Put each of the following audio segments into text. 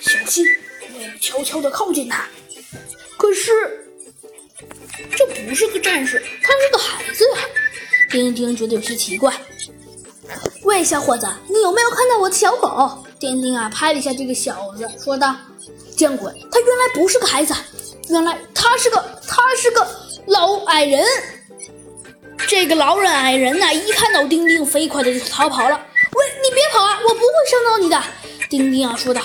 小心，我要悄悄地靠近他。可是，这不是个战士，他是个孩子呀。丁丁觉得有些奇怪。喂，小伙子，你有没有看到我的小狗？丁丁啊，拍了一下这个小子，说道：“见鬼，他原来不是个孩子，原来他是个他是个老矮人。”这个老人矮人呐，一看到丁丁，飞快的就逃跑了。喂，你别跑啊，我不会伤到你的。丁丁啊，说道：“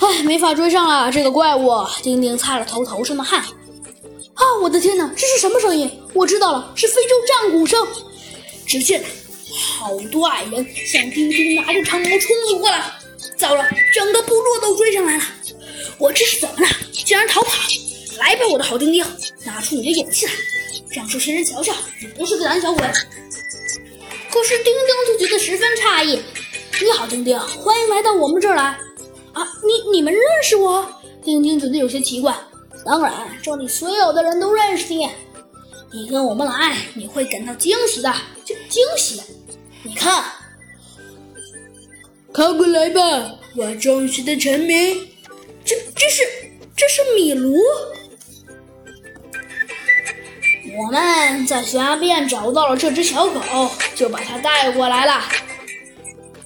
唉，没法追上了这个怪物。”丁丁擦了头头上的汗。啊，我的天哪，这是什么声音？我知道了，是非洲战鼓声。只见。好多矮人向丁丁拿着长矛冲了过来，糟了，整个部落都追上来了！我这是怎么了？竟然逃跑！来吧，我的好丁丁，拿出你的勇气来，让这些人瞧瞧你不是个胆小鬼！可是丁丁就觉得十分诧异。你好，丁丁，欢迎来到我们这儿来。你你们认识我？丁丁觉得有些奇怪。当然，这里所有的人都认识你。你跟我们来，你会感到惊喜的，就惊喜。你看，看过来吧，我忠实的臣民。这这是这是米卢。我们在悬崖边找到了这只小狗，就把它带过来了。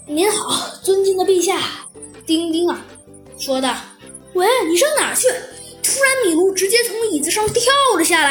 您好，尊敬的陛下。丁丁啊，说道：“喂，你上哪去？”突然，米卢直接从椅子上跳了下来。